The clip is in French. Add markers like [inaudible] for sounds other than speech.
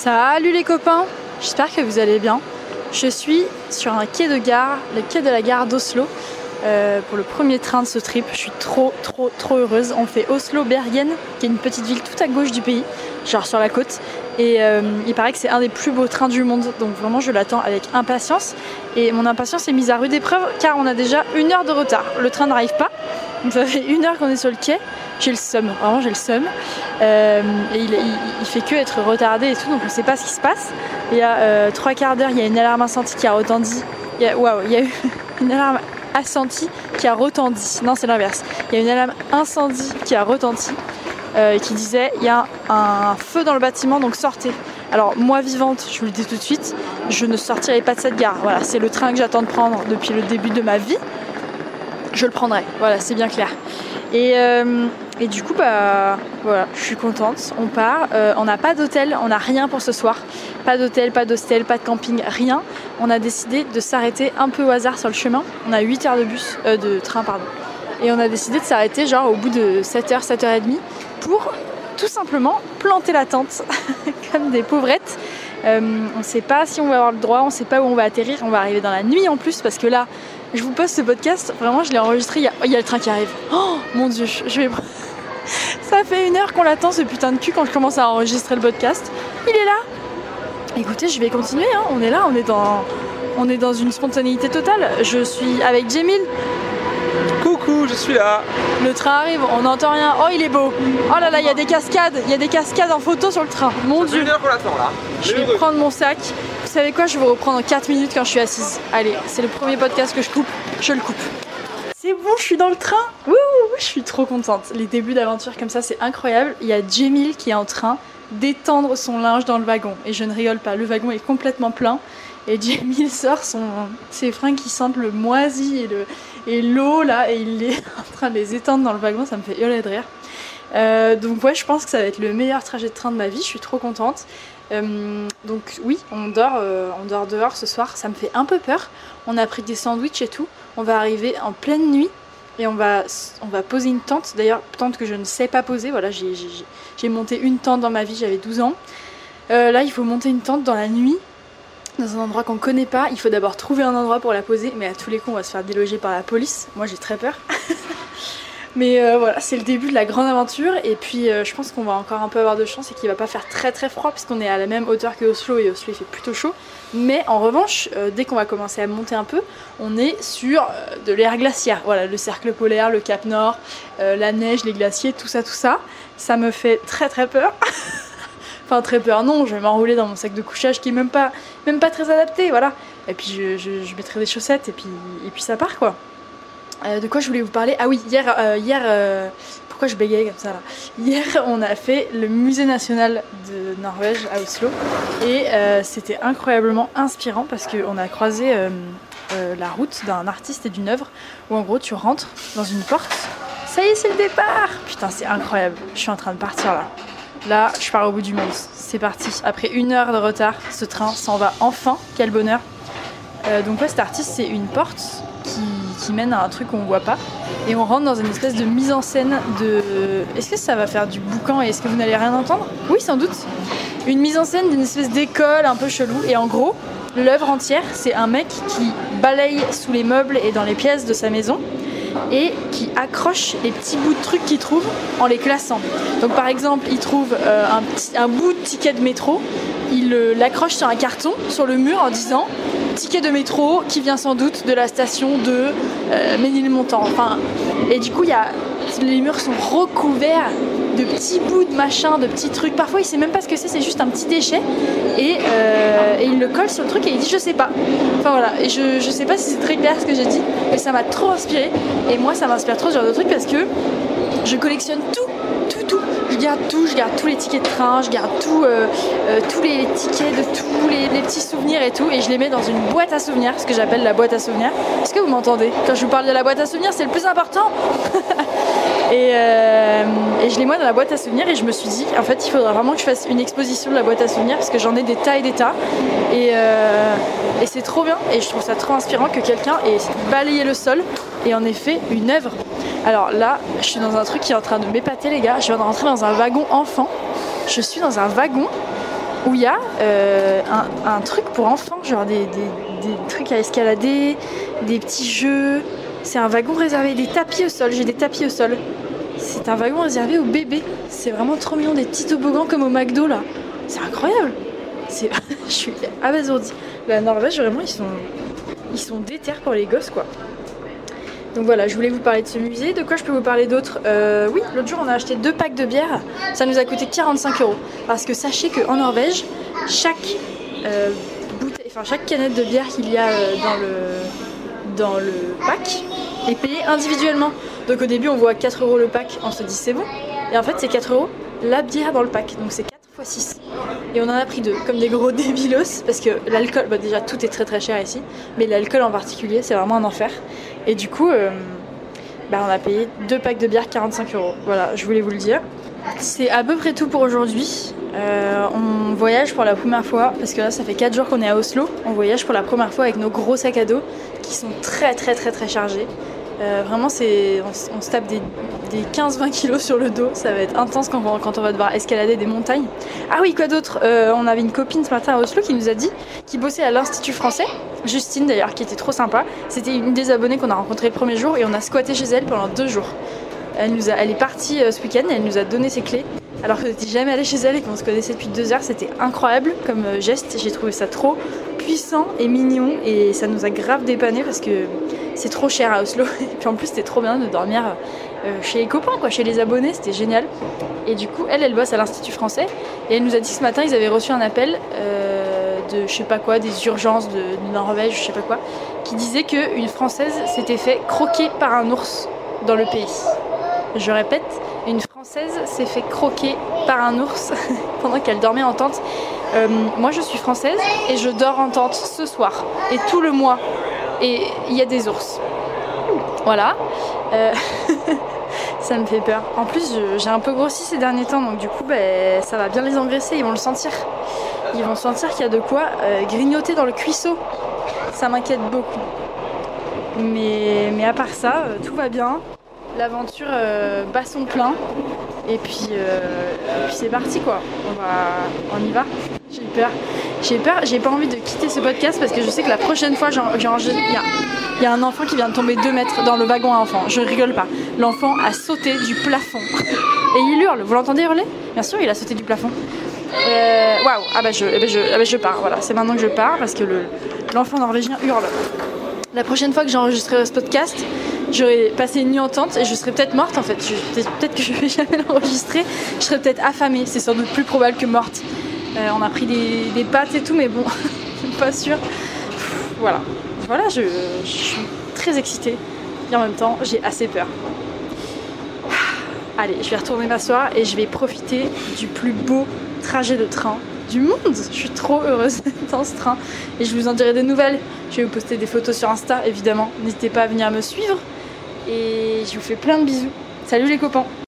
Salut les copains, j'espère que vous allez bien. Je suis sur un quai de gare, le quai de la gare d'Oslo, euh, pour le premier train de ce trip. Je suis trop trop trop heureuse. On fait Oslo-Bergen, qui est une petite ville tout à gauche du pays, genre sur la côte. Et euh, il paraît que c'est un des plus beaux trains du monde, donc vraiment je l'attends avec impatience. Et mon impatience est mise à rude épreuve car on a déjà une heure de retard. Le train n'arrive pas, donc ça fait une heure qu'on est sur le quai. J'ai le seum, vraiment j'ai le seum. Euh, et il, fait que être retardé et tout, donc on ne sait pas ce qui se passe. Il y a euh, trois quarts d'heure, il y a une alarme incendie qui a retenti. Waouh, il y a eu [laughs] une alarme assentie qui a retenti. Non, c'est l'inverse. Il y a une alarme incendie qui a retenti euh, qui disait il y a un feu dans le bâtiment, donc sortez. Alors moi vivante, je vous le dis tout de suite, je ne sortirai pas de cette gare. Voilà, c'est le train que j'attends de prendre depuis le début de ma vie. Je le prendrai. Voilà, c'est bien clair. Et, euh, et, du coup, bah voilà, je suis contente. On part. Euh, on n'a pas d'hôtel, on n'a rien pour ce soir. Pas d'hôtel, pas d'hostel, pas de camping, rien. On a décidé de s'arrêter un peu au hasard sur le chemin. On a 8 heures de bus, euh, de train, pardon. Et on a décidé de s'arrêter genre au bout de 7h, 7h30 pour tout simplement planter la tente [laughs] comme des pauvrettes. Euh, on ne sait pas si on va avoir le droit, on ne sait pas où on va atterrir, on va arriver dans la nuit en plus parce que là, je vous poste ce podcast, vraiment je l'ai enregistré, il y, a, il y, a, le train qui arrive. Oh mon dieu, je vais... Ça fait une heure qu'on l'attend ce putain de cul quand je commence à enregistrer le podcast. Il est là Écoutez, je vais continuer, hein. on est là, on est, dans, on est dans une spontanéité totale. Je suis avec Jamil, Coucou, je suis là. Le train arrive, on n'entend rien. Oh, il est beau. Oh là là, il y a des cascades. Il y a des cascades en photo sur le train. Mon Ça dieu. Une heure qu'on l'attend là. Je vais prendre mon sac. Vous savez quoi Je vais reprendre en 4 minutes quand je suis assise. Allez, c'est le premier podcast que je coupe. Je le coupe. C'est bon, je suis dans le train. Wouh, je suis trop contente. Les débuts d'aventure comme ça, c'est incroyable. Il y a Jamil qui est en train d'étendre son linge dans le wagon. Et je ne rigole pas, le wagon est complètement plein. Et Jamil [laughs] sort son, ses fringues qui sentent le moisi et le, et l'eau là et il est [laughs] en train de les étendre dans le wagon, ça me fait hurler de rire. Euh, donc ouais, je pense que ça va être le meilleur trajet de train de ma vie, je suis trop contente. Euh, donc oui, on dort, euh, on dort dehors ce soir, ça me fait un peu peur. On a pris des sandwichs et tout. On va arriver en pleine nuit et on va, on va poser une tente. D'ailleurs, tente que je ne sais pas poser. Voilà, j'ai monté une tente dans ma vie, j'avais 12 ans. là, il faut monter une tente dans la nuit dans un endroit qu'on connaît pas. Il faut d'abord trouver un endroit pour la poser, mais à tous les coups, on va se faire déloger par la police. Moi, j'ai très peur. [laughs] mais euh, voilà, c'est le début de la grande aventure. Et puis, euh, je pense qu'on va encore un peu avoir de chance et qu'il va pas faire très très froid, puisqu'on est à la même hauteur que Oslo et Oslo il fait plutôt chaud. Mais en revanche, euh, dès qu'on va commencer à monter un peu, on est sur de l'air glaciaire. Voilà, le cercle polaire, le cap Nord, la neige, les glaciers, tout ça, tout ça. Ça me fait très très peur. [laughs] Enfin, très peur, non, je vais m'enrouler dans mon sac de couchage qui est même pas, même pas très adapté, voilà. Et puis je, je, je mettrai des chaussettes et puis, et puis ça part quoi. Euh, de quoi je voulais vous parler? Ah oui, hier, euh, hier euh, pourquoi je bégayais comme ça là? Hier, [laughs] on a fait le musée national de Norvège à Oslo et c'était incroyablement inspirant parce qu'on a croisé la route d'un artiste et d'une œuvre où en gros tu rentres dans une porte. Ça y est, c'est le départ Putain, c'est incroyable. Je suis en train de partir là. Là, je pars au bout du monde. C'est parti. Après une heure de retard, ce train s'en va enfin. Quel bonheur. Donc ouais, cet artiste, c'est une porte qui, mène à un truc qu'on voit pas. Et on rentre dans une espèce de mise en scène de... Est-ce que ça va faire du boucan et est-ce que vous n'allez rien entendre? Oui, sans doute. Une mise en scène d'une espèce d'école un peu chelou. Et en gros, l'œuvre entière, c'est un mec qui balaye sous les meubles et dans les pièces de sa maison et qui accroche les petits bouts de trucs qu'il trouve en les classant. Donc par exemple, il trouve euh, un, bout de ticket de métro, il euh, l'accroche sur un carton sur le mur en disant ticket de métro qui vient sans doute de la station de euh, Ménilmontant. Et du coup, les murs sont recouverts de petits bouts de machin, de petits trucs. Parfois, il sait même pas ce que c'est, c'est juste un petit déchet. Et, euh, et, il le colle sur le truc et il dit je sais pas. Enfin voilà, et je, je sais pas si c'est très clair ce que j'ai dit, mais ça m'a trop inspiré. Et moi, ça m'inspire trop ce genre de truc parce que je collectionne tout, tout, tout. Je garde tout, je garde tous les tickets de train, je garde euh, euh, tous les tickets de tous les, les, petits souvenirs et tout, et je les mets dans une boîte à souvenirs, ce que j'appelle la boîte à souvenirs. Est-ce que vous m'entendez? Quand je vous parle de la boîte à souvenirs, c'est le plus important. [laughs] et, euh, et, je les mets dans la boîte à souvenirs et je me suis dit, en fait, il faudra vraiment que je fasse une exposition de la boîte à souvenirs parce que j'en ai des tas et des tas. Et, euh, et c'est trop bien et je trouve ça trop inspirant que quelqu'un ait balayé le sol et en ait fait une œuvre. Alors là, je suis dans un truc qui est en train de m'épater, les gars. Je viens de rentrer dans un wagon enfant. Je suis dans un wagon où il y a euh, un, truc pour enfants, genre des trucs à escalader, des petits jeux. C'est un wagon réservé, des tapis au sol, j'ai des tapis au sol. C'est un wagon réservé aux bébés. C'est vraiment trop mignon, des petits toboggans comme au McDo là. C'est incroyable. [laughs] Je suis abasourdie. La Norvège, vraiment, ils sont, ils sont déter pour les gosses quoi. Donc voilà, je voulais vous parler de ce musée. De quoi je peux vous parler d'autre? Euh, Oui, l'autre jour on a acheté deux packs de bière. Ça nous a coûté 45 euros. Parce que sachez qu'en Norvège, chaque euh, bouteille, enfin chaque canette de bière qu'il y a euh, dans le dans le pack est payée individuellement. Donc au début on voit 4 euros le pack, on se dit c'est bon. Et en fait c'est 4 euros la bière dans le pack. Donc c'est 4 fois 6. Et on en a pris deux, comme des gros [laughs] débilos, parce que l'alcool, bah déjà tout est très très cher ici, mais l'alcool en particulier c'est vraiment un enfer. Et du coup, euh, bah, on a payé deux packs de bière 45 euros. Voilà, je voulais vous le dire. C'est à peu près tout pour aujourd'hui. Euh, on voyage pour la première fois, parce que là ça fait 4 jours qu'on est à Oslo. On voyage pour la première fois avec nos gros sacs à dos qui sont très très très très chargés. Euh, vraiment, on, se tape des, des 15-20 kilos sur le dos. Ça va être intense quand, on- va devoir escalader des montagnes. Ah oui, quoi d'autre? Euh, On avait une copine ce matin à Oslo qui nous a dit qui bossait à l'Institut français. Justine d'ailleurs, qui était trop sympa. C'était une des abonnées qu'on a rencontrées le premier jour et on a squatté chez elle pendant deux jours. Elle, nous a, elle est partie euh, ce week-end et elle nous a donné ses clés. Alors que n'étais jamais allée chez elle et qu'on se connaissait depuis deux heures, c'était incroyable comme geste. J'ai trouvé ça trop puissant et mignon et ça nous a grave dépanné parce que c'est trop cher à Oslo. [laughs] Et puis en plus, c'était trop bien de dormir euh, chez les copains, quoi, chez les abonnés, c'était génial. Et du coup, elle, elle bosse à l'Institut français et elle nous a dit ce matin, ils avaient reçu un appel euh, de je sais pas quoi, des urgences de, de Norvège, je sais pas quoi, qui disait qu'une Française s'était fait croquer par un ours dans le pays. Je répète, une Française s'est fait croquer par un ours [laughs] pendant qu'elle dormait en tente. Euh, moi, je suis française et je dors en tente ce soir et tout le mois. Et il y a des ours. Voilà. Euh, [laughs] ça me fait peur. En plus, j'ai un peu grossi ces derniers temps, donc du coup, ben, ça va bien les engraisser. Ils vont le sentir. Ils vont sentir qu'il y a de quoi euh, grignoter dans le cuisseau. Ça m'inquiète beaucoup. Mais, mais à part ça, euh, tout va bien. L'aventure bat son plein. Et puis, puis c'est parti quoi. On y va. J'ai peur. J'ai peur. J'ai pas envie de quitter ce podcast parce que je sais que la prochaine fois. Il y a, un enfant qui vient de tomber 2 mètres dans le wagon à enfants. Je rigole pas. L'enfant a sauté du plafond. [laughs] Et il hurle. Vous l'entendez hurler? Bien sûr, il a sauté du plafond. Euh, Waouh. Ah bah je, eh ben je, ah bah je pars. Voilà. C'est maintenant que je pars parce que le- l'enfant norvégien hurle. La prochaine fois que j'enregistrerai ce podcast, j'aurai passé une nuit en tente et je serai peut-être morte en fait. Peut-être- que je vais [laughs] jamais l'enregistrer. Je serai peut-être affamée. C'est sans doute plus probable que morte. Euh, on a pris des, des pâtes et tout, mais bon, je suis [laughs] pas sûre. Voilà. Voilà, je, je suis très excitée. Et en même temps, j'ai assez peur. Allez, je vais retourner m'asseoir et je vais profiter du plus beau trajet de train du monde. Je suis trop heureuse [laughs] dans ce train et je vous en dirai des nouvelles. Je vais vous poster des photos sur Insta, évidemment. N'hésitez pas à venir me suivre et je vous fais plein de bisous. Salut les copains